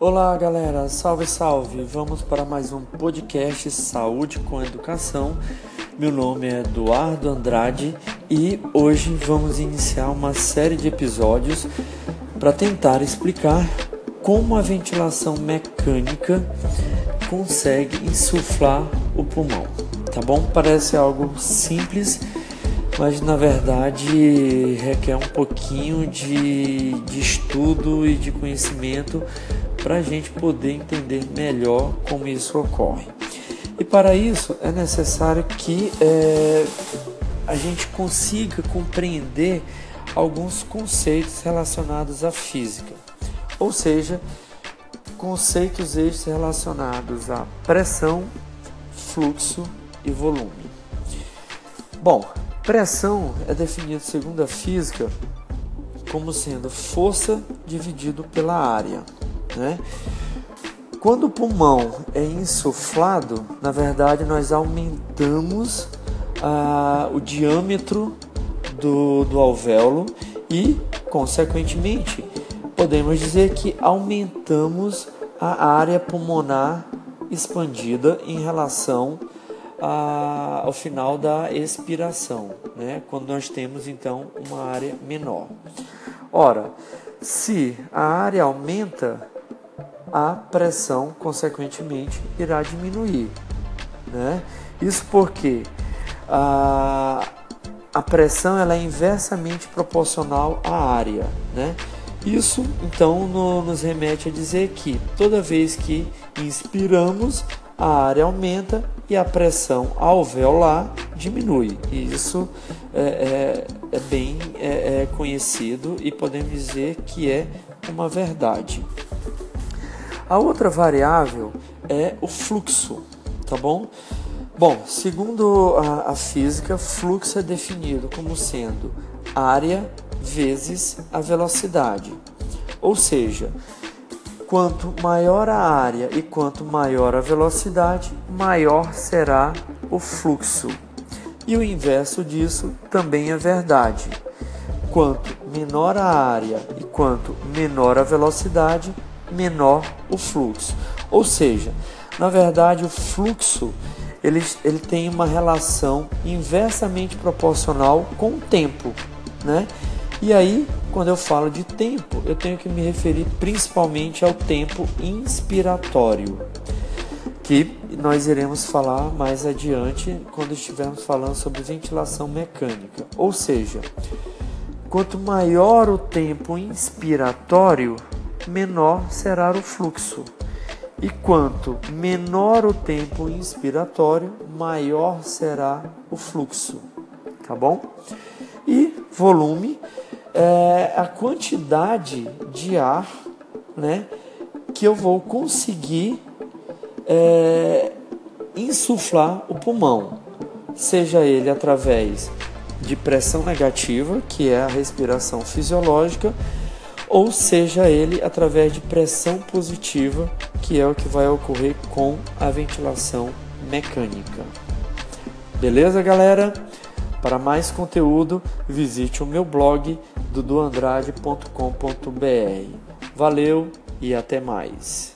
Olá galera, salve salve! Vamos para mais um podcast Saúde com Educação. Meu nome é Eduardo Andrade e hoje vamos iniciar uma série de episódios para tentar explicar como a ventilação mecânica consegue insuflar o pulmão. Tá bom? Parece algo simples, mas na verdade requer um pouquinho de, de estudo e de conhecimento para a gente poder entender melhor como isso ocorre. E para isso é necessário que é, a gente consiga compreender alguns conceitos relacionados à física, ou seja, conceitos estes relacionados à pressão, fluxo e volume. Bom, pressão é definido segundo a física como sendo força dividido pela área. Né? Quando o pulmão é insuflado, na verdade nós aumentamos ah, o diâmetro do, do alvéolo e, consequentemente, podemos dizer que aumentamos a área pulmonar expandida em relação a, ao final da expiração, né? quando nós temos então uma área menor. Ora, se a área aumenta, a pressão, consequentemente, irá diminuir. Né? Isso porque a, a pressão ela é inversamente proporcional à área. Né? Isso, então, no, nos remete a dizer que toda vez que inspiramos, a área aumenta e a pressão alveolar diminui. E isso é, é, é bem é, é conhecido e podemos dizer que é uma verdade. A outra variável é o fluxo, tá bom? Bom, segundo a, a física, fluxo é definido como sendo área vezes a velocidade. Ou seja, quanto maior a área e quanto maior a velocidade, maior será o fluxo. E o inverso disso também é verdade. Quanto menor a área e quanto menor a velocidade, menor o fluxo. Ou seja, na verdade, o fluxo ele, ele tem uma relação inversamente proporcional com o tempo, né? E aí, quando eu falo de tempo, eu tenho que me referir principalmente ao tempo inspiratório, que nós iremos falar mais adiante quando estivermos falando sobre ventilação mecânica. Ou seja, quanto maior o tempo inspiratório, menor será o fluxo. E quanto menor o tempo inspiratório, maior será o fluxo. Tá bom? E volume é a quantidade de ar né, que eu vou conseguir é, insuflar o pulmão, seja ele através de pressão negativa, que é a respiração fisiológica, ou seja ele através de pressão positiva, que é o que vai ocorrer com a ventilação mecânica. Beleza, galera? Para mais conteúdo, visite o meu blog duduandrade.com.br. Valeu e até mais.